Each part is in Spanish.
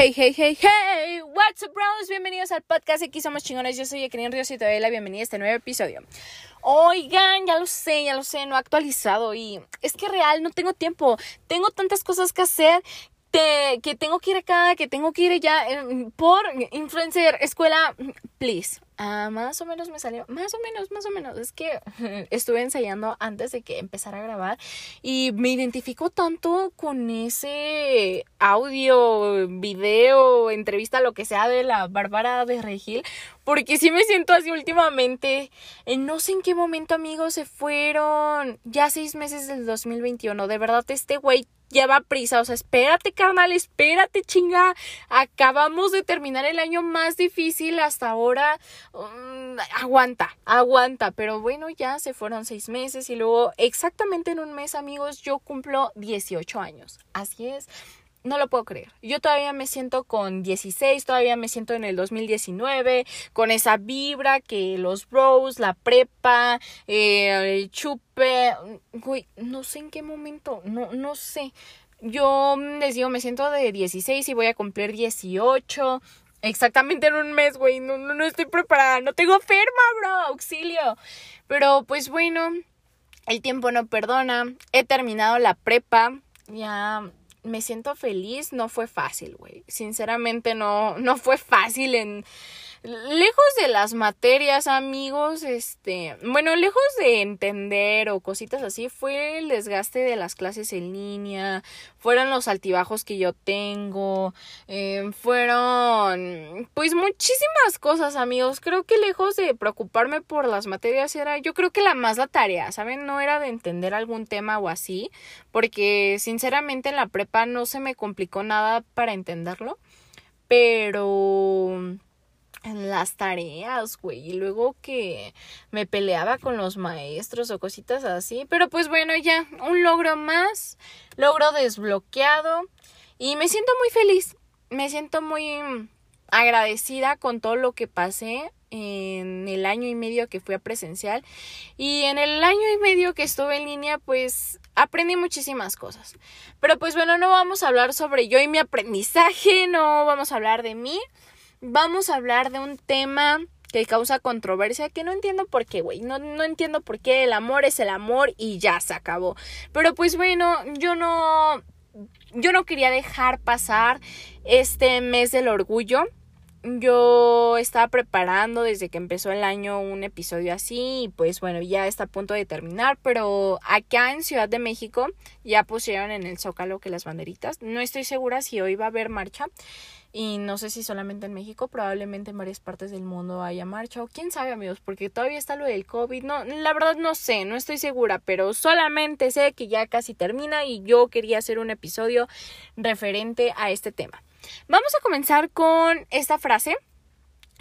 Hey, hey, hey, hey, what's up, bros? Bienvenidos al podcast Aquí Somos Chingones. Yo soy Ekrien Ríos y te doy la bienvenida a este nuevo episodio. Oigan, ya lo sé, ya lo sé, no he actualizado y es que real no tengo tiempo. Tengo tantas cosas que hacer que tengo que ir acá, que tengo que ir ya eh, por influencer, escuela, please. Ah, más o menos me salió, más o menos, más o menos. Es que estuve ensayando antes de que empezara a grabar y me identifico tanto con ese audio, video, entrevista, lo que sea de la Bárbara de Regil, porque sí me siento así últimamente. no sé en qué momento, amigos, se fueron ya seis meses del 2021. De verdad, este güey lleva prisa. O sea, espérate, carnal, espérate, chinga. Acabamos de terminar el año más difícil hasta ahora. Mm, aguanta, aguanta. Pero bueno, ya se fueron seis meses y luego exactamente en un mes, amigos, yo cumplo 18 años. Así es no lo puedo creer. Yo todavía me siento con 16, todavía me siento en el 2019, con esa vibra que los bros, la prepa, eh, el chupe, güey, no sé en qué momento, no, no sé. Yo les digo, me siento de 16 y voy a cumplir 18. Exactamente en un mes, güey. No, no, no estoy preparada. No tengo ferma, bro. Auxilio. Pero pues bueno, el tiempo no perdona. He terminado la prepa. Ya me siento feliz, no fue fácil, güey. Sinceramente no, no fue fácil en lejos de las materias, amigos, este, bueno, lejos de entender o cositas así, fue el desgaste de las clases en línea, fueron los altibajos que yo tengo, eh, fueron, pues muchísimas cosas, amigos. Creo que lejos de preocuparme por las materias era, yo creo que la más la tarea, ¿saben? No era de entender algún tema o así, porque sinceramente en la prepa no se me complicó nada para entenderlo, pero en las tareas, güey, y luego que me peleaba con los maestros o cositas así, pero pues bueno, ya, un logro más, logro desbloqueado y me siento muy feliz, me siento muy agradecida con todo lo que pasé en el año y medio que fui a presencial. Y en el año y medio que estuve en línea pues aprendí muchísimas cosas. Pero pues bueno no vamos a hablar sobre yo y mi aprendizaje no vamos a hablar de mí vamos a hablar de un tema que causa controversia, que no entiendo por qué, güey, no, no entiendo por qué el amor es el amor y ya se acabó. Pero pues bueno, yo no, yo no quería dejar pasar este mes del orgullo. Yo estaba preparando desde que empezó el año un episodio así y pues bueno, ya está a punto de terminar, pero acá en Ciudad de México ya pusieron en el zócalo que las banderitas. No estoy segura si hoy va a haber marcha y no sé si solamente en México, probablemente en varias partes del mundo haya marcha o quién sabe amigos, porque todavía está lo del COVID, no, la verdad no sé, no estoy segura, pero solamente sé que ya casi termina y yo quería hacer un episodio referente a este tema. Vamos a comenzar con esta frase,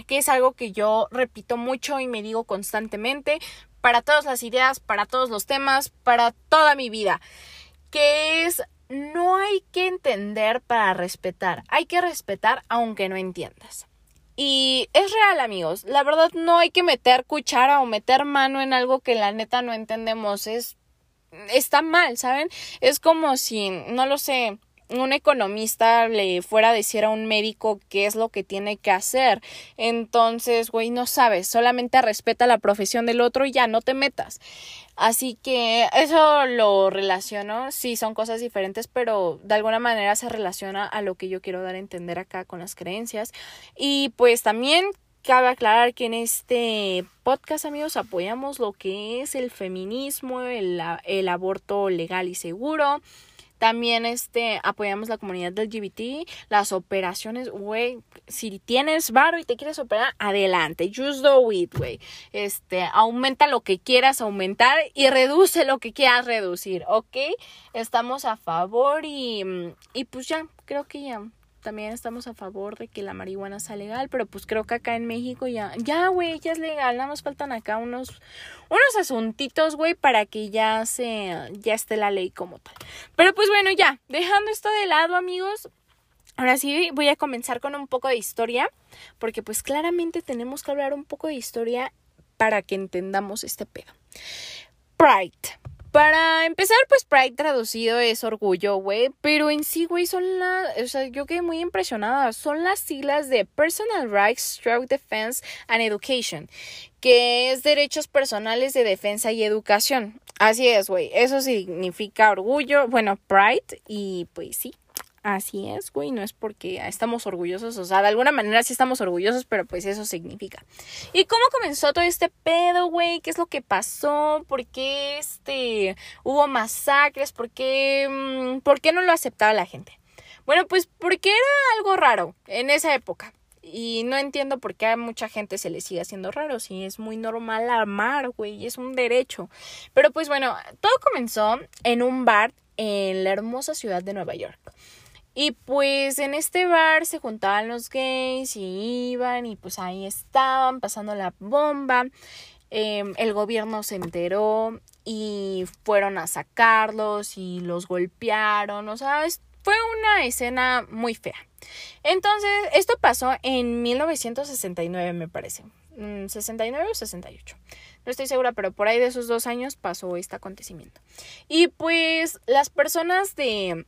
que es algo que yo repito mucho y me digo constantemente para todas las ideas, para todos los temas, para toda mi vida, que es no hay que entender para respetar, hay que respetar aunque no entiendas. Y es real, amigos. La verdad no hay que meter cuchara o meter mano en algo que la neta no entendemos. Es está mal, ¿saben? Es como si, no lo sé, un economista le fuera a decir a un médico qué es lo que tiene que hacer. Entonces, güey, no sabes, solamente respeta la profesión del otro y ya no te metas. Así que eso lo relaciono, sí, son cosas diferentes, pero de alguna manera se relaciona a lo que yo quiero dar a entender acá con las creencias. Y pues también cabe aclarar que en este podcast, amigos, apoyamos lo que es el feminismo, el, el aborto legal y seguro también este, apoyamos la comunidad del LGBT, las operaciones, güey, si tienes varo y te quieres operar, adelante, just do it, güey. Este, aumenta lo que quieras aumentar y reduce lo que quieras reducir, ¿ok? Estamos a favor y, y pues ya, creo que ya también estamos a favor de que la marihuana sea legal, pero pues creo que acá en México ya, ya, güey, ya es legal, nada más faltan acá unos, unos asuntitos, güey, para que ya se, ya esté la ley como tal. Pero pues bueno, ya, dejando esto de lado, amigos, ahora sí voy a comenzar con un poco de historia, porque pues claramente tenemos que hablar un poco de historia para que entendamos este pedo. Pride. Para empezar, pues Pride traducido es orgullo, güey. Pero en sí, güey, son las. O sea, yo quedé muy impresionada. Son las siglas de Personal Rights, Stroke Defense and Education. Que es derechos personales de defensa y educación. Así es, güey. Eso significa orgullo. Bueno, Pride. Y pues sí, Así es, güey, no es porque estamos orgullosos, o sea, de alguna manera sí estamos orgullosos, pero pues eso significa. ¿Y cómo comenzó todo este pedo, güey? ¿Qué es lo que pasó? ¿Por qué este hubo masacres? ¿Por qué mm, por qué no lo aceptaba la gente? Bueno, pues porque era algo raro en esa época. Y no entiendo por qué a mucha gente se le sigue haciendo raro, si es muy normal amar, güey, es un derecho. Pero pues bueno, todo comenzó en un bar en la hermosa ciudad de Nueva York. Y pues en este bar se juntaban los gays y iban y pues ahí estaban pasando la bomba. Em, el gobierno se enteró y fueron a sacarlos y los golpearon. O sea, fue una escena muy fea. Entonces, esto pasó en 1969, me parece. 69 mm, o 68. No estoy segura, pero por ahí de esos dos años pasó este acontecimiento. Y pues las personas de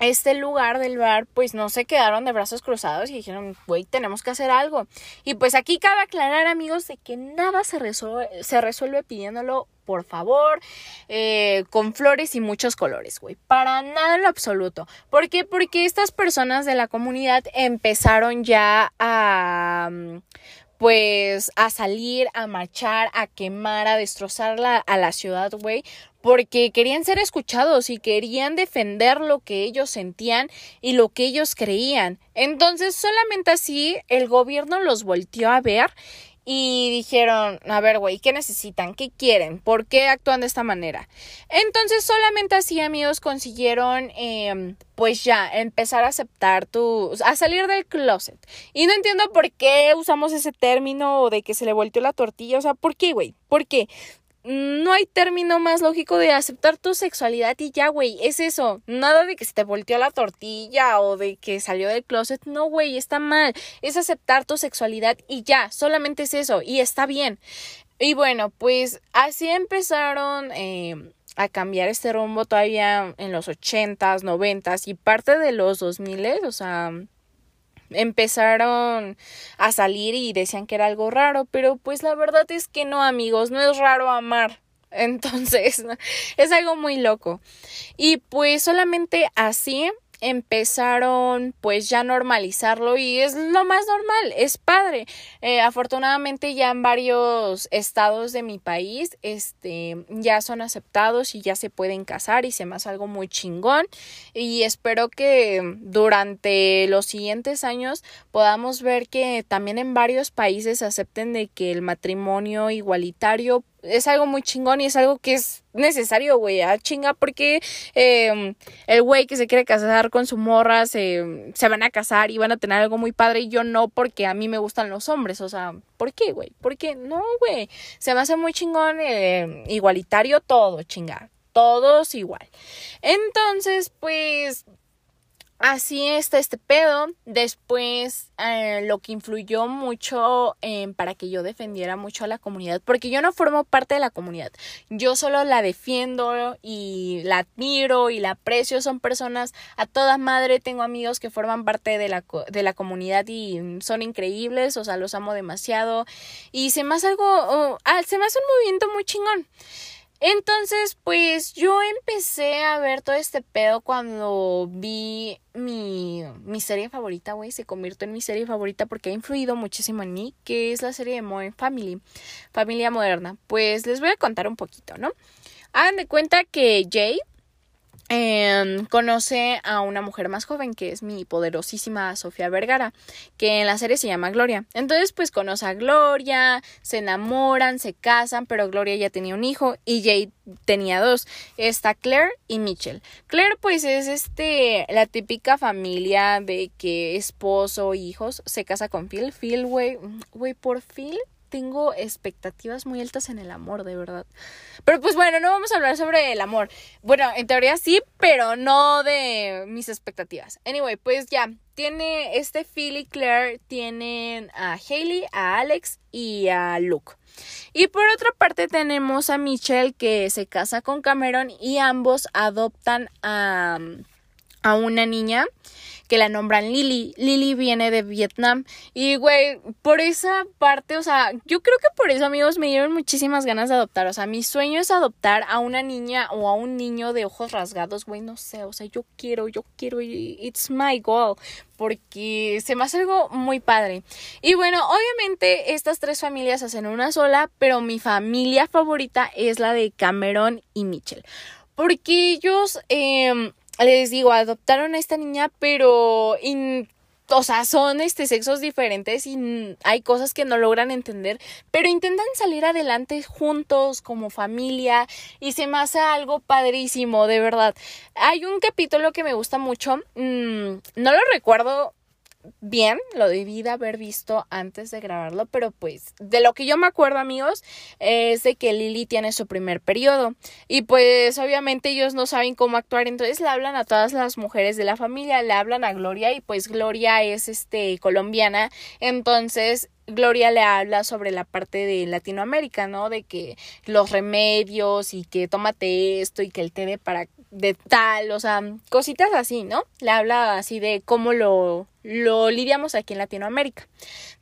este lugar del bar, pues no se quedaron de brazos cruzados y dijeron, güey, tenemos que hacer algo. Y pues aquí cabe aclarar, amigos, de que nada se resuelve, se resuelve pidiéndolo, por favor, eh, con flores y muchos colores, güey. Para nada en lo absoluto. ¿Por qué? Porque estas personas de la comunidad empezaron ya a pues a salir, a marchar, a quemar, a destrozar a la ciudad, güey, porque querían ser escuchados y querían defender lo que ellos sentían y lo que ellos creían. Entonces, solamente así el gobierno los volteó a ver y dijeron, a ver, güey, ¿qué necesitan? ¿Qué quieren? ¿Por qué actúan de esta manera? Entonces, solamente así, amigos, consiguieron, eh, pues ya, empezar a aceptar tu, a salir del closet. Y no entiendo por qué usamos ese término de que se le volteó la tortilla, o sea, ¿por qué, güey? ¿Por qué? No hay término más lógico de aceptar tu sexualidad y ya, güey, es eso. Nada de que se te volteó la tortilla o de que salió del closet. No, güey, está mal. Es aceptar tu sexualidad y ya, solamente es eso y está bien. Y bueno, pues así empezaron eh, a cambiar este rumbo todavía en los ochentas, noventas y parte de los dos miles, o sea, empezaron a salir y decían que era algo raro, pero pues la verdad es que no, amigos, no es raro amar. Entonces, es algo muy loco. Y pues solamente así empezaron pues ya a normalizarlo y es lo más normal, es padre. Eh, afortunadamente ya en varios estados de mi país este ya son aceptados y ya se pueden casar y se me hace algo muy chingón y espero que durante los siguientes años podamos ver que también en varios países acepten de que el matrimonio igualitario es algo muy chingón y es algo que es necesario, güey, a chinga, porque em, el güey que se quiere casar con su morra se, se van a casar y van a tener algo muy padre y yo no porque a mí me gustan los hombres, o sea, ¿por qué, güey? ¿Por qué? No, güey, se me hace muy chingón, eh, igualitario todo, chinga, todos igual. Entonces, pues Así está este pedo. Después, eh, lo que influyó mucho para que yo defendiera mucho a la comunidad, porque yo no formo parte de la comunidad. Yo solo la defiendo y la admiro y la aprecio. Son personas a toda madre. Tengo amigos que forman parte de la, de la comunidad y son increíbles. O sea, los amo demasiado. Y se me hace algo, oh, ah, se me hace un movimiento muy chingón. Entonces, pues yo empecé a ver todo este pedo cuando vi mi, mi serie favorita, güey, se convirtió en mi serie favorita porque ha influido muchísimo en mí, que es la serie de Modern Family, Familia Moderna. Pues les voy a contar un poquito, ¿no? Hagan de cuenta que Jay, Em, conoce a una mujer más joven que es mi poderosísima Sofía Vergara, que en la serie se llama Gloria. Entonces, pues conoce a Gloria, se enamoran, se casan, pero Gloria ya tenía un hijo y Jade tenía dos. Está Claire y Mitchell. Claire, pues es este la típica familia de que esposo, hijos, se casa con Phil. Phil, güey, güey, por Phil tengo expectativas muy altas en el amor, de verdad. Pero pues bueno, no vamos a hablar sobre el amor. Bueno, en teoría sí, pero no de mis expectativas. Anyway, pues ya, tiene este Phil y Claire, tienen a Hailey, a Alex y a Luke. Y por otra parte tenemos a Michelle que se casa con Cameron y ambos adoptan a, a una niña que la nombran Lily. Lily viene de Vietnam. Y, güey, por esa parte, o sea, yo creo que por eso, amigos, me dieron muchísimas ganas de adoptar. O sea, mi sueño es adoptar a una niña o a un niño de ojos rasgados, güey, no sé. O sea, yo quiero, yo quiero, it's my goal. Porque se me hace algo muy padre. Y bueno, obviamente estas tres familias hacen una sola, pero mi familia favorita es la de Cameron y Mitchell. Porque ellos, eh, les digo, adoptaron a esta niña, pero... o sea, son este sexos diferentes y hay cosas que no logran entender, pero intentan salir adelante juntos como familia y se me hace algo padrísimo, de verdad. Hay un capítulo que me gusta mucho, mm, no lo recuerdo bien, lo debí de haber visto antes de grabarlo, pero pues de lo que yo me acuerdo amigos es de que Lily tiene su primer periodo y pues obviamente ellos no saben cómo actuar, entonces le hablan a todas las mujeres de la familia, le hablan a Gloria y pues Gloria es este colombiana, entonces Gloria le habla sobre la parte de Latinoamérica, ¿no? De que los remedios y que tómate esto y que el té de para de tal, o sea, cositas así, ¿no? Le habla así de cómo lo lo lidiamos aquí en Latinoamérica.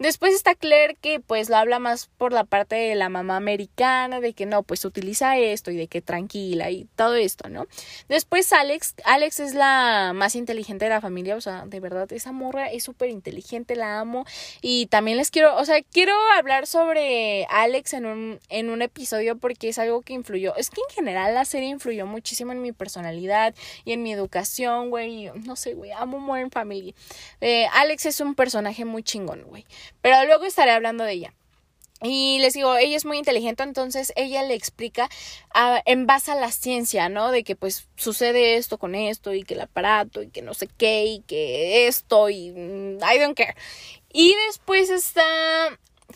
Después está Claire que pues lo habla más por la parte de la mamá americana, de que no, pues utiliza esto y de que tranquila y todo esto, ¿no? Después Alex, Alex es la más inteligente de la familia, o sea, de verdad, esa morra es súper inteligente, la amo y también les quiero, o sea, quiero hablar sobre Alex en un, en un episodio porque es algo que influyó, es que en general la serie influyó muchísimo en mi personalidad y en mi educación, güey, no sé, güey, amo Modern Family. Eh, Alex es un personaje muy chingón, güey. Pero luego estaré hablando de ella. Y les digo, ella es muy inteligente, entonces ella le explica en base a la ciencia, ¿no? De que pues sucede esto con esto y que el aparato y que no sé qué y que esto y mm, I don't care. Y después está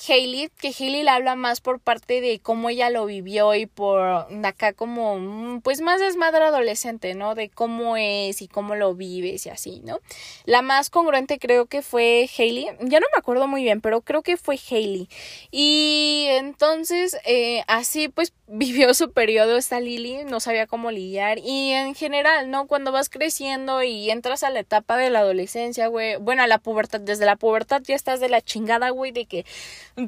Hailey, que Hailey le habla más por parte de cómo ella lo vivió y por acá como, mm, pues más desmadre adolescente, ¿no? De cómo es y cómo lo vives y así, ¿no? La más congruente creo que fue Hailey, ya no me acuerdo muy bien, pero creo que fue Hailey. Y entonces, eh, así pues vivió su periodo esta Lily, no sabía cómo lidiar y en general, ¿no? Cuando vas creciendo y entras a la etapa de la adolescencia, güey, bueno, a la pubertad, desde la pubertad ya estás de la chingada, güey, de que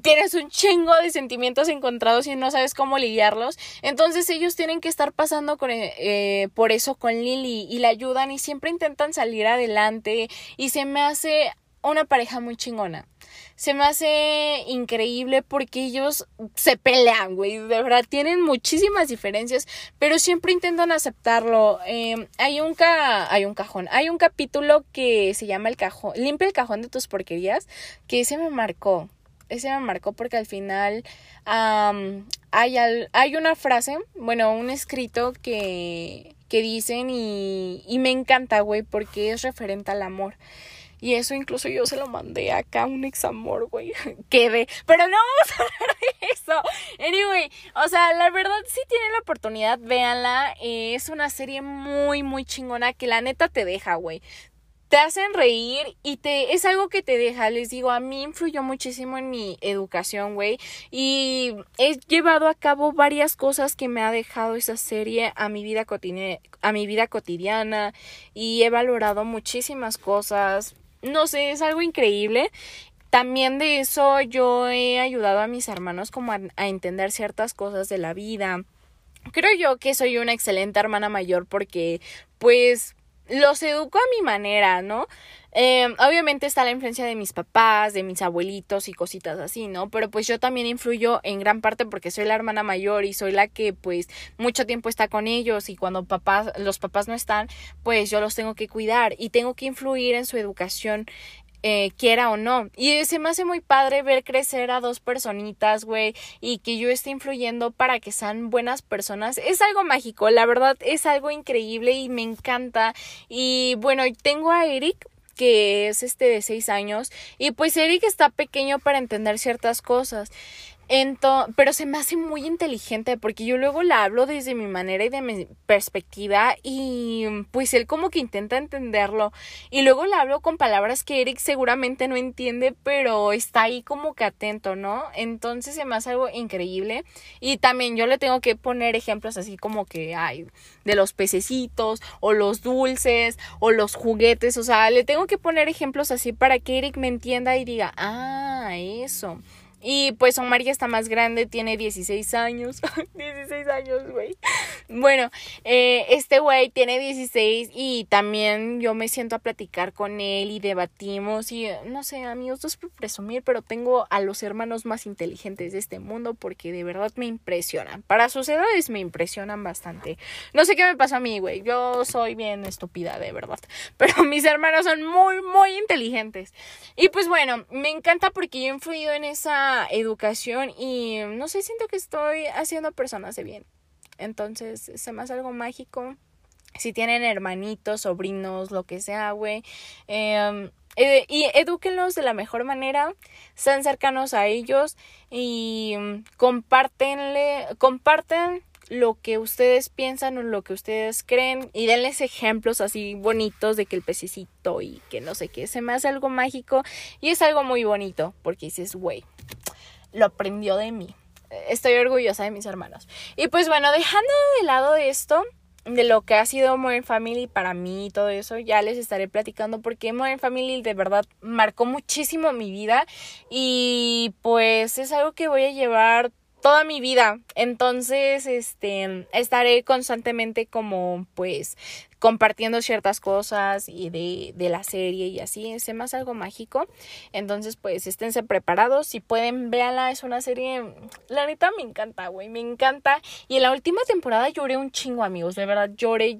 tienes un chingo de sentimientos encontrados y no sabes cómo lidiarlos, entonces ellos tienen que estar pasando con, eh, por eso con Lily y la ayudan y siempre intentan salir adelante. Y se me hace una pareja muy chingona. Se me hace increíble porque ellos se pelean, güey, de verdad, tienen muchísimas diferencias, pero siempre intentan aceptarlo. Em, hay, un hay un cajón, hay un capítulo que se llama el cajón, limpia el cajón de tus porquerías, que ese me marcó, ese me marcó porque al final hay, hay una frase, bueno, un escrito que, que dicen y, y me encanta, güey, porque es referente al amor. Y eso incluso yo se lo mandé acá un examor, güey. Quedé. Pero no vamos a hablar de eso. Anyway, o sea, la verdad, si tienen la oportunidad, véanla. es una serie muy, muy chingona que la neta te deja, güey te hacen reír y te es algo que te deja. Les digo, a mí influyó muchísimo en mi educación, güey, y he llevado a cabo varias cosas que me ha dejado esa serie a mi vida cotidiana, a mi vida cotidiana y he valorado muchísimas cosas no sé, es algo increíble. También de eso yo he ayudado a mis hermanos como a, entender ciertas cosas de la vida. Creo yo que soy una excelente hermana mayor porque pues los educo a mi manera, ¿no? Eh, obviamente está la influencia de mis papás, de mis abuelitos y cositas así, ¿no? Pero pues yo también influyo en gran parte porque soy la hermana mayor y soy la que pues mucho tiempo está con ellos y cuando papás, los papás no están, pues yo los tengo que cuidar y tengo que influir en su educación eh, quiera o no. Y se me hace muy padre ver crecer a dos personitas, güey, y que yo esté influyendo para que sean buenas personas. Es algo mágico, la verdad es algo increíble y me encanta. Y bueno, tengo a Eric que es este de seis años y pues Eric está pequeño para entender ciertas cosas Entonces, pero se me hace muy inteligente porque yo luego la hablo desde mi manera y de mi perspectiva y pues él como que intenta entenderlo y luego la hablo con palabras que Eric seguramente no entiende pero está ahí como que atento, ¿no? Entonces se me hace algo increíble y también yo le tengo que poner ejemplos así como que hay de los pececitos o los dulces o los juguetes, o sea, le tengo que poner ejemplos así para que Eric me entienda y diga, ah, eso. Y pues Omar ya está más grande, tiene 16 años. 16 años, güey. Bueno, eh, este güey tiene 16 y también yo me siento a platicar con él y debatimos y no sé, amigos, no es por presumir, pero tengo a los hermanos más inteligentes de este mundo porque de verdad me impresionan. Para sus edades me impresionan bastante. No sé qué me pasa a mí, güey. Yo soy bien estúpida, de verdad. Pero mis hermanos son muy, muy inteligentes. Y pues bueno, me encanta porque yo he influido en esa educación y no sé, siento que estoy haciendo personas de bien. Entonces, se me hace algo mágico. Si tienen hermanitos, sobrinos, lo que sea, güey. Em, eh, y edúquenlos de la mejor manera, sean cercanos a ellos y compártenle, comparten lo que ustedes piensan o lo que ustedes creen y denles ejemplos así bonitos de que el pececito y que no sé qué, se me hace algo mágico y es algo muy bonito porque dices, güey, lo aprendió de mí. Estoy orgullosa de mis hermanos. Y pues bueno, dejando de lado esto, de lo que ha sido Modern Family para mí y todo eso, ya les estaré platicando porque Modern Family de verdad marcó muchísimo mi vida y pues es algo que voy a llevar toda mi vida. Entonces, este, estaré constantemente como, pues, compartiendo ciertas cosas y de, de la serie y así. Es más algo mágico. Entonces, pues, esténse preparados. Si pueden, véanla. Es una serie, la neta me encanta, güey. Me encanta. Y en la última temporada lloré un chingo, amigos. De verdad, lloré.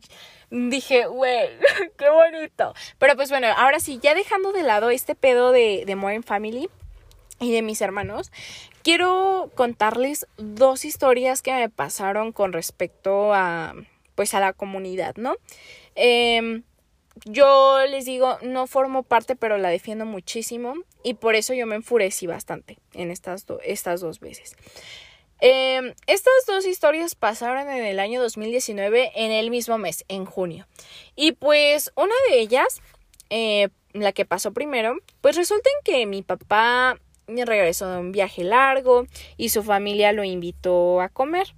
Dije, güey, qué bonito. Pero pues bueno, ahora sí, ya dejando de lado este pedo de, de Modern Family y de mis hermanos, quiero contarles dos historias que me pasaron con respecto a pues a la comunidad, ¿no? Em, yo les digo, no formo parte, pero la defiendo muchísimo y por eso yo me enfurecí bastante en estas, estas dos veces. Em, estas dos historias pasaron en el año 2019, en el mismo mes, en junio. Y pues una de ellas, eh, la que pasó primero, pues resulta que mi papá regresó de un viaje largo y su familia lo invitó a comer.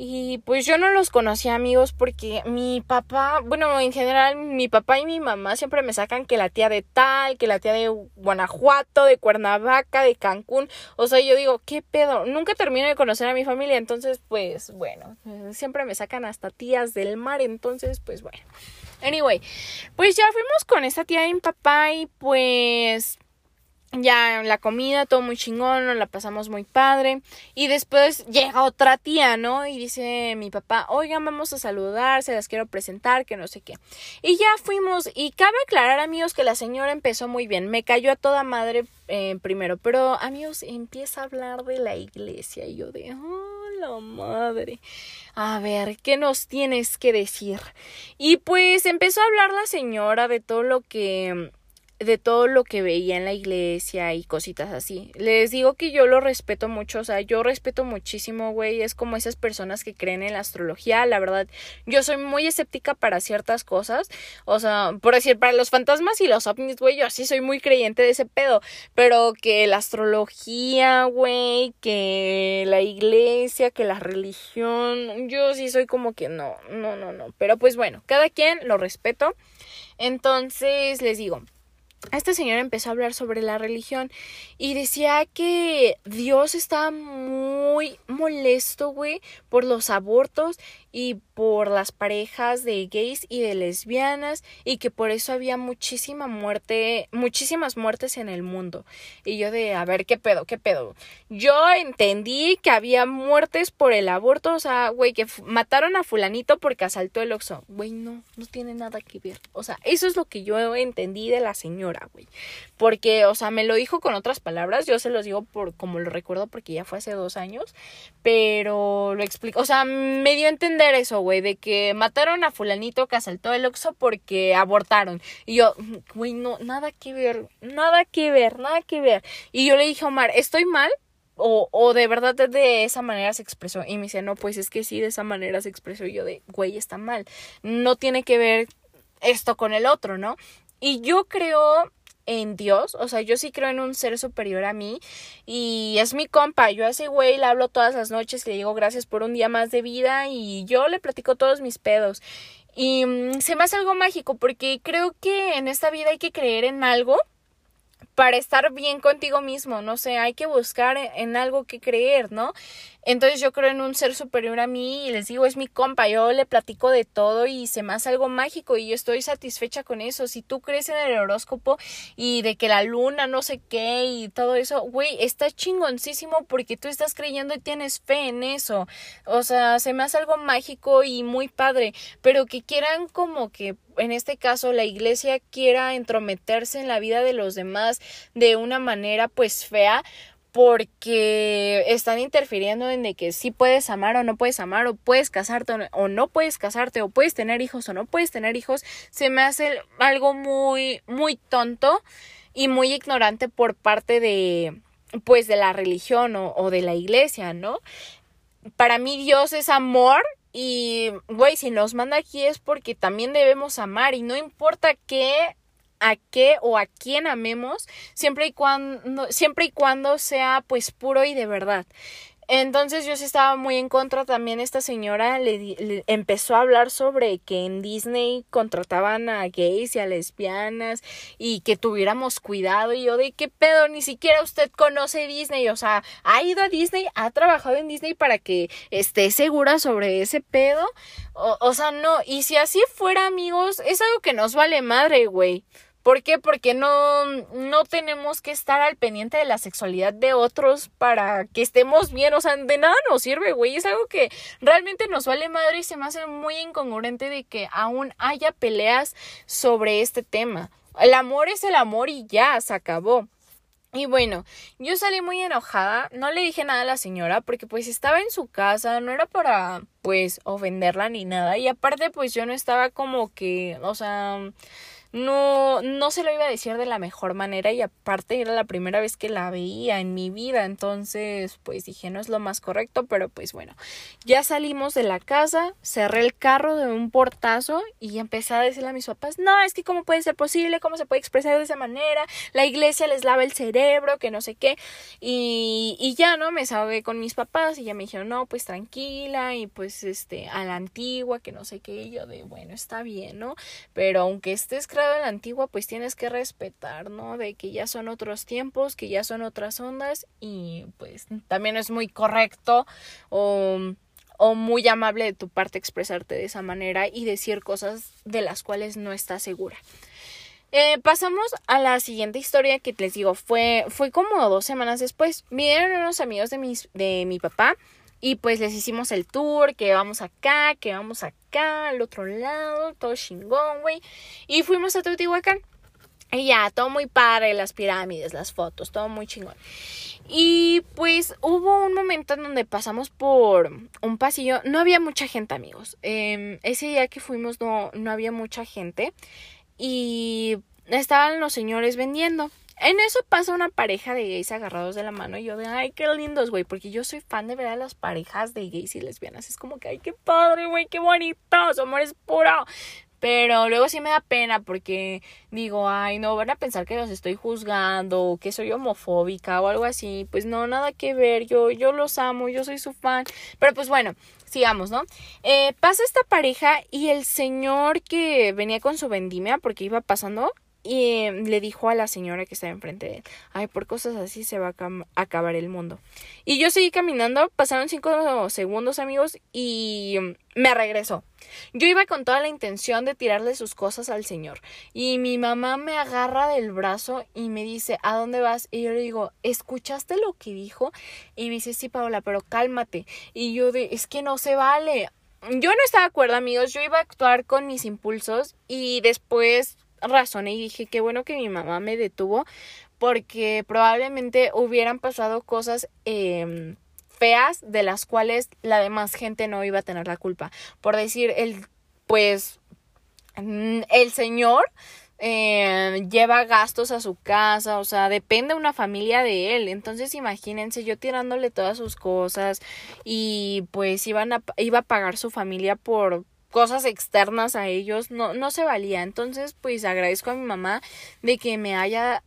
Y pues yo no los conocía amigos porque mi papá, bueno, en general mi papá y mi mamá siempre me sacan que la tía de tal, que la tía de Guanajuato, de Cuernavaca, de Cancún. O sea, yo digo, ¿qué pedo? Nunca termino de conocer a mi familia, entonces pues bueno, siempre me sacan hasta tías del mar, entonces pues bueno. Anyway, pues ya fuimos con esta tía de mi papá y pues ya la comida, todo muy chingón, nos la pasamos muy padre. Y después llega otra tía, ¿no? Y dice mi papá, oigan, vamos a saludar, se las quiero presentar, que no sé qué. Y ya fuimos, y cabe aclarar, amigos, que la señora empezó muy bien. Me cayó a toda madre eh, primero, pero amigos, empieza a hablar de la iglesia. Y yo de, oh, la madre. A ver, ¿qué nos tienes que decir? Y pues empezó a hablar la señora de todo lo que de todo lo que veía en la iglesia y cositas así. Les digo que yo lo respeto mucho, o sea, yo respeto muchísimo, güey, es como esas personas que creen en la astrología, la verdad, yo soy muy escéptica para ciertas cosas, o sea, por decir, para los fantasmas y los ovnis, güey, yo así soy muy creyente de ese pedo, pero que la astrología, güey, que la iglesia, que la religión, yo sí soy como que no, no, no, no, pero pues bueno, cada quien lo respeto. Entonces les digo, este señor empezó a hablar sobre la religión y decía que Dios estaba muy molesto, güey, por los abortos y por las parejas de gays y de lesbianas y que por eso había muchísima muerte, muchísimas muertes en el mundo. Y yo de, a ver, ¿qué pedo? ¿Qué pedo? Yo entendí que había muertes por el aborto, o sea, güey, que mataron a fulanito porque asaltó el Oxxo. Güey, no, no tiene nada que ver. O sea, eso es lo que yo entendí de la señora, güey. Porque, o sea, me lo dijo con otras palabras, yo se los digo por como lo recuerdo porque ya fue hace dos años, pero lo explico, o sea, me dio a eso, güey, de que mataron a fulanito que asaltó el Oxxo porque abortaron. Y yo, güey, no, nada que ver, nada que ver, nada que ver. Y yo le dije a Omar, ¿estoy mal? o, o de verdad de esa manera se expresó. Y me dice, no, pues es que sí, de esa manera se expresó. Y yo de, güey, está mal. No tiene que ver esto con el otro, ¿no? Y yo creo en Dios, o sea, yo sí creo en un ser superior a mí y es mi compa, yo a ese güey le hablo todas las noches, le digo gracias por un día más de vida y yo le platico todos mis pedos. Y mm, se me hace algo mágico porque creo que en esta vida hay que creer en algo para estar bien contigo mismo, no sé, hay que buscar en algo que creer, ¿no? Entonces yo creo en un ser superior a mí y les digo, es mi compa, yo le platico de todo y se me hace algo mágico y yo estoy satisfecha con eso. Si tú crees en el horóscopo y de que la luna no sé qué y todo eso, güey, está chingoncísimo porque tú estás creyendo y tienes fe en eso. O sea, se me hace algo mágico y muy padre, pero que quieran como que en este caso la iglesia quiera entrometerse en la vida de los demás de una manera pues fea porque están interfiriendo en de que sí puedes amar o no puedes amar o puedes casarte o no puedes casarte o puedes tener hijos o no puedes tener hijos se me hace algo muy muy tonto y muy ignorante por parte de pues de la religión o, o de la iglesia no para mí Dios es amor y güey si nos manda aquí es porque también debemos amar y no importa qué a qué o a quién amemos, siempre y cuando, siempre y cuando sea pues puro y de verdad. Entonces yo sí estaba muy en contra también. Esta señora le, empezó a hablar sobre que en Disney contrataban a gays y a lesbianas y que tuviéramos cuidado. Y yo de qué pedo ni siquiera usted conoce Disney, o sea, ha ido a Disney, ha trabajado en Disney para que esté segura sobre ese pedo, o, o sea, no, y si así fuera amigos, es algo que nos vale madre, güey. ¿Por qué? Porque no, no tenemos que estar al pendiente de la sexualidad de otros para que estemos bien. O sea, de nada nos sirve, güey. Es algo que realmente nos vale madre y se me hace muy incongruente de que aún haya peleas sobre este tema. El amor es el amor y ya, se acabó. Y bueno, yo salí muy enojada, no le dije nada a la señora porque pues estaba en su casa, no era para pues ofenderla ni nada y aparte pues yo no estaba como que, o sea, no, no se lo iba a decir de la mejor manera y aparte era la primera vez que la veía en mi vida, entonces pues dije no es lo más correcto, pero pues bueno, ya salimos de la casa, cerré el carro de un portazo y empecé a decirle a mis papás, no, es que cómo puede ser posible, cómo se puede expresar de esa manera, la iglesia les lava el cerebro, que no sé qué, y, y ya no, me sabe con mis papás y ya me dijeron, no, pues tranquila y pues este, a la antigua, que no sé qué, y yo de, bueno, está bien, ¿no? Pero aunque estés en la antigua, pues tienes que respetar, ¿no? De que ya son otros tiempos, que ya son otras ondas y pues también es muy correcto o, o muy amable de tu parte expresarte de esa manera y decir cosas de las cuales no estás segura. Eh, pasamos a la siguiente historia que les digo, fue, fue como dos semanas después. Vinieron unos amigos de, mis, de mi papá y pues les hicimos el tour, que vamos acá, que vamos acá, al otro lado, todo chingón, güey. Y fuimos a Teotihuacán. Y ya, todo muy padre, las pirámides, las fotos, todo muy chingón. Y pues hubo un momento en donde pasamos por un pasillo. No había mucha gente, amigos. Em, ese día que fuimos no, no había mucha gente. Y estaban los señores vendiendo. En eso pasa una pareja de gays agarrados de la mano y yo de, ay, qué lindos, güey, porque yo soy fan de ver a las parejas de gays y lesbianas. Es como que, ay, qué padre, güey, qué bonito, su amor es puro. Pero luego sí me da pena porque digo, ay, no, van a pensar que los estoy juzgando o que soy homofóbica o algo así. Pues no, nada que ver, yo, yo los amo, yo soy su fan. Pero pues bueno, sigamos, ¿no? Eh, pasa esta pareja y el señor que venía con su vendimia porque iba pasando y le dijo a la señora que estaba enfrente de él, ay, por cosas así se va a acabar el mundo. Y yo seguí caminando, pasaron cinco segundos amigos y me regresó. Yo iba con toda la intención de tirarle sus cosas al señor y mi mamá me agarra del brazo y me dice, ¿a dónde vas? Y yo le digo, ¿escuchaste lo que dijo? Y me dice, sí, Paola, pero cálmate. Y yo de, es que no se vale. Yo no estaba de acuerdo, amigos. Yo iba a actuar con mis impulsos y después razoné y dije, qué bueno que mi mamá me detuvo porque probablemente hubieran pasado cosas eh, feas de las cuales la demás gente no iba a tener la culpa. Por decir, el, pues, el señor eh, lleva gastos a su casa, o sea, depende una familia de él. Entonces, imagínense yo tirándole todas sus cosas y pues a, iba a pagar su familia por cosas externas a ellos, no, no se valía. Entonces, pues agradezco a mi mamá de que me haya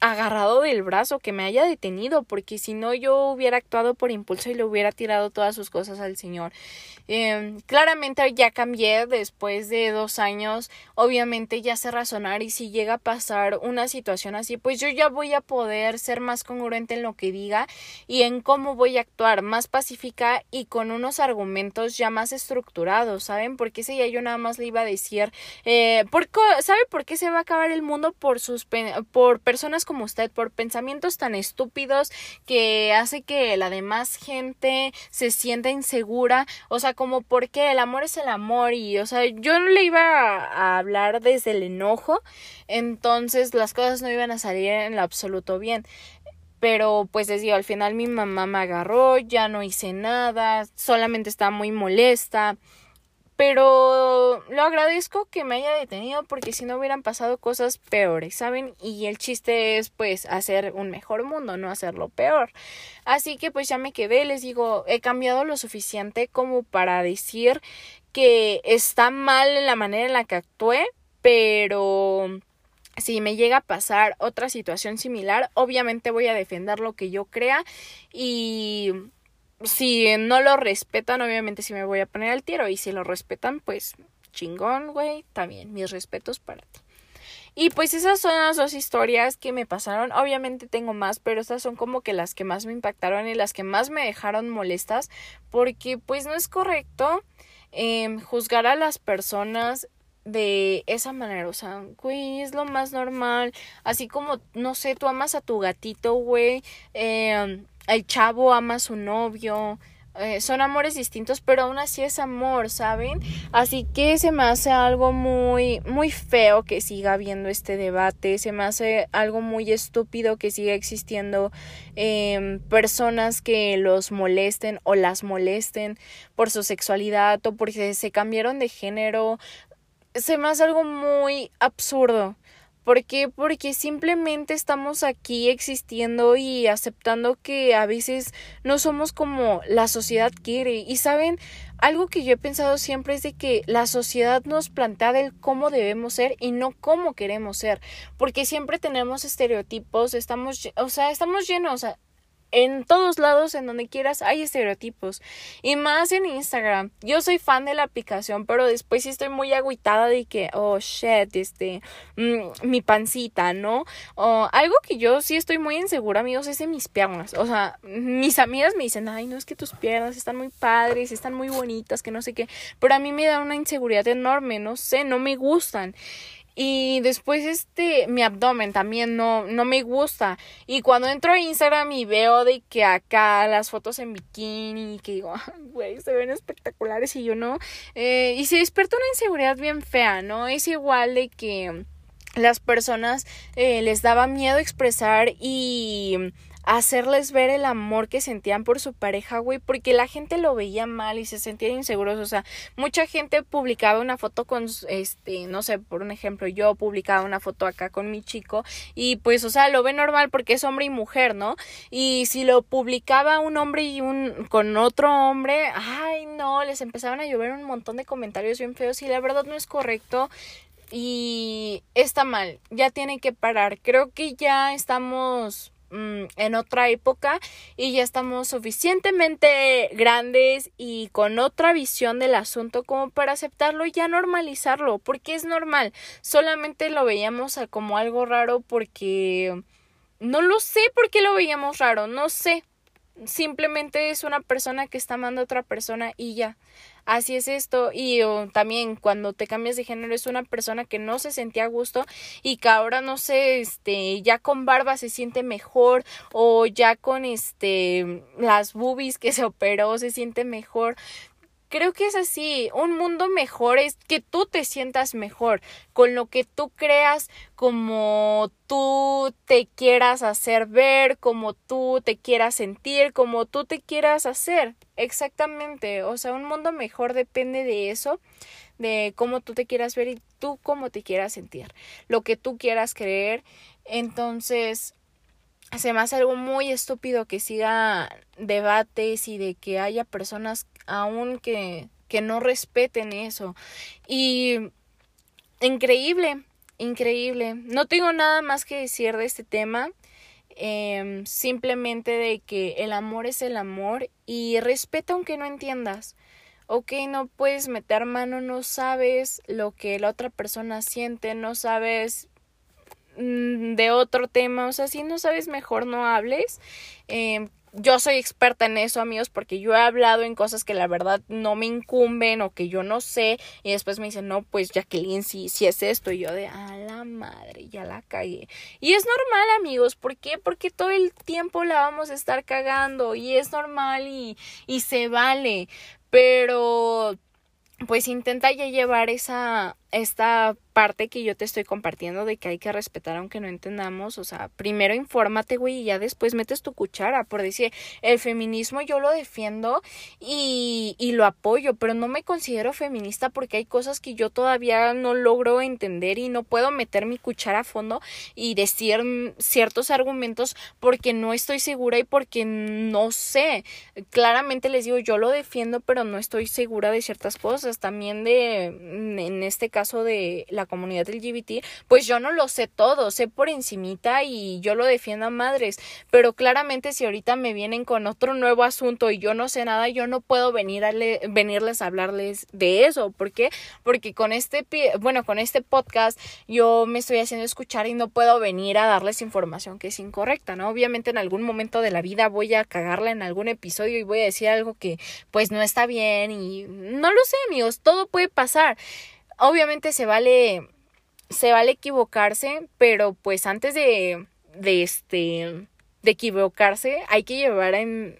agarrado del brazo, que me haya detenido, porque si no yo hubiera actuado por impulso y le hubiera tirado todas sus cosas al Señor. Eh, claramente ya cambié después de dos años, obviamente ya sé razonar y si llega a pasar una situación así, pues yo ya voy a poder ser más congruente en lo que diga y en cómo voy a actuar, más pacífica y con unos argumentos ya más estructurados, ¿saben? Porque ese ya yo nada más le iba a decir, eh, ¿por ¿sabe por qué se va a acabar el mundo por sus por personas como usted, por pensamientos tan estúpidos que hace que la demás gente se sienta insegura, o sea, como porque el amor es el amor y, o sea, yo no le iba a, hablar desde el enojo, entonces las cosas no iban a salir en lo absoluto bien pero pues les digo, al final mi mamá me agarró, ya no hice nada, solamente estaba muy molesta. Pero lo agradezco que me haya detenido porque si no hubieran pasado cosas peores, ¿saben? Y el chiste es pues hacer un mejor mundo, no hacerlo peor. Así que pues ya me quedé, les digo, he cambiado lo suficiente como para decir que está mal la manera en la que actué, pero si me llega a pasar otra situación similar, obviamente voy a defender lo que yo crea y si no lo respetan, obviamente sí me voy a poner al tiro. Y si lo respetan, pues chingón, güey. También mis respetos para ti. Y pues esas son las dos historias que me pasaron. Obviamente tengo más, pero estas son como que las que más me impactaron y las que más me dejaron molestas. Porque pues no es correcto em, juzgar a las personas de esa manera, o sea, güey, es lo más normal, así como, no sé, tú amas a tu gatito, güey, eh, el chavo ama a su novio, eh, son amores distintos, pero aún así es amor, ¿saben? Así que se me hace algo muy, muy feo que siga habiendo este debate, se me hace algo muy estúpido que siga existiendo eh, personas que los molesten o las molesten por su sexualidad o porque se cambiaron de género, se me hace algo muy absurdo. ¿Por qué? Porque simplemente estamos aquí existiendo y aceptando que a veces no somos como la sociedad quiere. Y saben, algo que yo he pensado siempre es de que la sociedad nos plantea el cómo debemos ser y no cómo queremos ser. Porque siempre tenemos estereotipos, estamos, o sea, estamos llenos, en todos lados, en donde quieras, hay estereotipos. Y más en Instagram. Yo soy fan de la aplicación, pero después sí estoy muy agüitada de que, oh, shit, este, mm, mi pancita, ¿no? O algo que yo sí estoy muy insegura, amigos, es de mis piernas. O sea, mis amigas me dicen, ay, no, es que tus piernas están muy padres, están muy bonitas, que no sé qué. Pero a mí me da una inseguridad enorme, no sé, no me gustan. Y después este mi abdomen también no no me gusta. Y cuando entro a Instagram y veo de que acá las fotos en bikini que digo, güey, se ven espectaculares y yo no. Eh, y se despierta una inseguridad bien fea, ¿no? Es igual de que las personas eh, les daba miedo expresar y hacerles ver el amor que sentían por su pareja, güey, porque la gente lo veía mal y se sentían inseguros, o sea, mucha gente publicaba una foto con, este, no sé, por un ejemplo, yo publicaba una foto acá con mi chico y pues, o sea, lo ve normal porque es hombre y mujer, ¿no? Y si lo publicaba un hombre y un, con otro hombre, ay, no, les empezaban a llover un montón de comentarios bien feos y la verdad no es correcto y está mal, ya tiene que parar. Creo que ya estamos Mm, en otra época y ya estamos suficientemente grandes y con otra visión del asunto como para aceptarlo y ya normalizarlo, porque es normal. Solamente lo veíamos como algo raro porque no lo sé por qué lo veíamos raro, no sé. Simplemente es una persona que está amando a otra persona y ya así es esto y también cuando te cambias de género es una persona que no se sentía a gusto y que ahora no sé, este, ya con barba se siente mejor o ya con este las boobies que se operó se siente mejor creo que es así. Un mundo mejor es que tú te sientas mejor con lo que tú creas, como tú te quieras hacer ver, como tú te quieras sentir, como tú te quieras hacer. Exactamente. O sea, un mundo mejor depende de eso, de cómo tú te quieras ver y tú cómo te quieras sentir, lo que tú quieras creer. Entonces, se me hace algo muy estúpido que siga debates y de que haya personas aún que, que no respeten eso. Y increíble, increíble. No tengo nada más que decir de este tema. Em, simplemente de que el amor es el amor y respeta aunque no entiendas. Ok, no puedes meter mano, no sabes lo que la otra persona siente, no sabes de otro tema, o sea, si no sabes mejor no hables. Eh, yo soy experta en eso, amigos, porque yo he hablado en cosas que la verdad no me incumben o que yo no sé. Y después me dicen, no, pues Jacqueline, si, si es esto. Y yo de, a la madre, ya la cagué. Y es normal, amigos. ¿Por qué? Porque todo el tiempo la vamos a estar cagando. Y es normal y, y se vale. Pero, pues intenta ya llevar esa, esta parte que yo te estoy compartiendo de que hay que respetar aunque no entendamos, o sea, primero infórmate, güey, y ya después metes tu cuchara, por decir, el feminismo yo lo defiendo y, y lo apoyo, pero no me considero feminista porque hay cosas que yo todavía no logro entender y no puedo meter mi cuchara a fondo y decir ciertos argumentos porque no estoy segura y porque no sé. Claramente les digo, yo lo defiendo, pero no estoy segura de ciertas cosas, también de, en este caso, de la comunidad LGBT, pues yo no lo sé todo, sé por encimita y yo lo defiendo a madres, pero claramente si ahorita me vienen con otro nuevo asunto y yo no sé nada, yo no puedo venir a venirles a hablarles de eso, ¿por qué? Porque con este bueno, con este podcast yo me estoy haciendo escuchar y no puedo venir a darles información que es incorrecta, ¿no? Obviamente en algún momento de la vida voy a cagarla en algún episodio y voy a decir algo que pues no está bien y no lo sé, amigos, todo puede pasar obviamente se vale se vale equivocarse, pero pues antes de de este de equivocarse hay que llevar en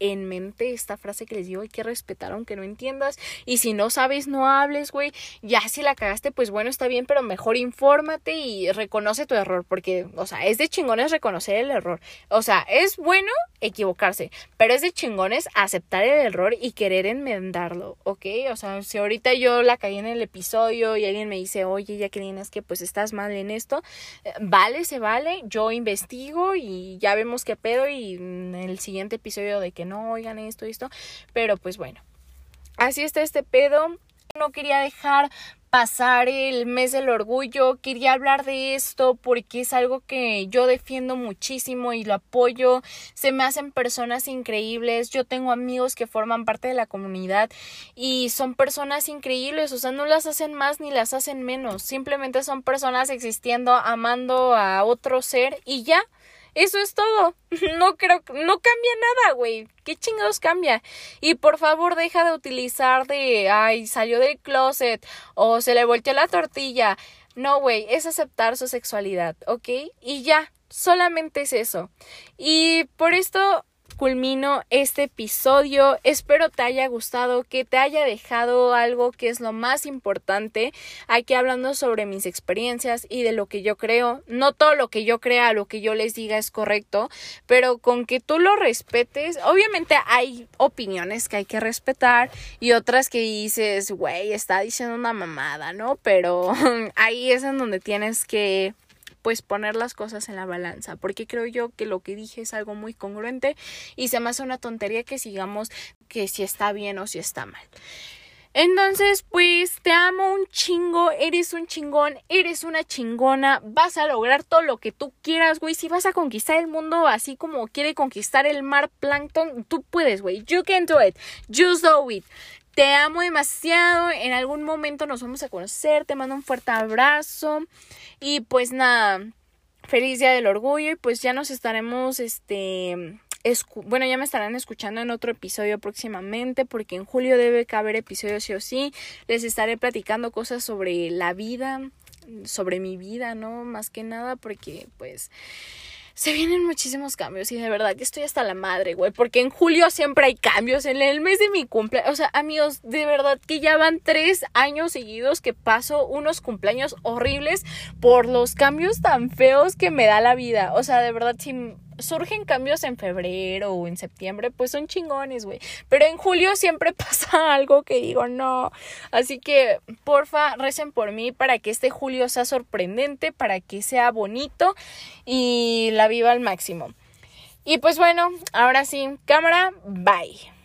en mente esta frase que les digo, hay que respetar aunque no entiendas. Y si no sabes, no hables, güey. Ya si la cagaste, pues bueno, está bien, pero mejor infórmate y reconoce tu error. Porque, o sea, es de chingones reconocer el error. O sea, es bueno equivocarse, pero es de chingones aceptar el error y querer enmendarlo, ¿ok? O sea, si ahorita yo la caí en el episodio y alguien me dice, oye, Jacqueline, es que pues estás mal en esto, eh, vale, se vale, yo investigo y ya vemos qué pedo y en el siguiente episodio de que no oigan esto esto, pero pues bueno, así está este pedo. No quería dejar pasar el mes del orgullo, quería hablar de esto porque es algo que yo defiendo muchísimo y lo apoyo, se me hacen personas increíbles, yo tengo amigos que forman parte de la comunidad y son personas increíbles, o sea, no las hacen más ni las hacen menos, simplemente son personas existiendo, amando a otro ser y ya, eso es todo. No creo, no cambia nada, güey. ¿Qué chingados cambia? Y por favor deja de utilizar de, ay, salió del closet o se le volteó la tortilla. No, güey, es aceptar su sexualidad, ¿ok? Y ya, solamente es eso. Y por esto culmino este episodio. Espero te haya gustado, que te haya dejado algo que es lo más importante. Aquí hablando sobre mis experiencias y de lo que yo creo. No todo lo que yo crea, lo que yo les diga es correcto, pero con que tú lo respetes. Obviamente hay opiniones que hay que respetar y otras que dices, güey, está diciendo una mamada, ¿no? Pero ahí es en donde tienes que pues poner las cosas en la balanza, porque creo yo que lo que dije es algo muy congruente y se me hace una tontería que sigamos que si está bien o si está mal. Entonces, pues te amo un chingo, eres un chingón, eres una chingona, vas a lograr todo lo que tú quieras, güey. Si vas a conquistar el mundo así como quiere conquistar el mar plankton, tú puedes, güey. You can do it. Just do it. Te amo demasiado. En algún momento nos vamos a conocer. Te mando un fuerte abrazo. Y pues nada, feliz día del orgullo. Y pues ya nos estaremos, este. bueno, ya me estarán escuchando en otro episodio próximamente porque en julio debe caber episodio sí o sí. Les estaré platicando cosas sobre la vida, sobre mi vida, ¿no? Más que nada porque pues se vienen muchísimos cambios y de verdad que estoy hasta la madre, güey, porque en julio siempre hay cambios, en el mes de mi cumpleaños, o sea, amigos, de verdad que ya van tres años seguidos que paso unos cumpleaños horribles por los cambios tan feos que me da la vida, o sea, de verdad, si surgen cambios en febrero o en septiembre, pues son chingones, güey. Pero en julio siempre pasa algo que digo, no. Así que, porfa, recen por mí para que este julio sea sorprendente, para que sea bonito y la viva al máximo. Y pues bueno, ahora sí, cámara, bye.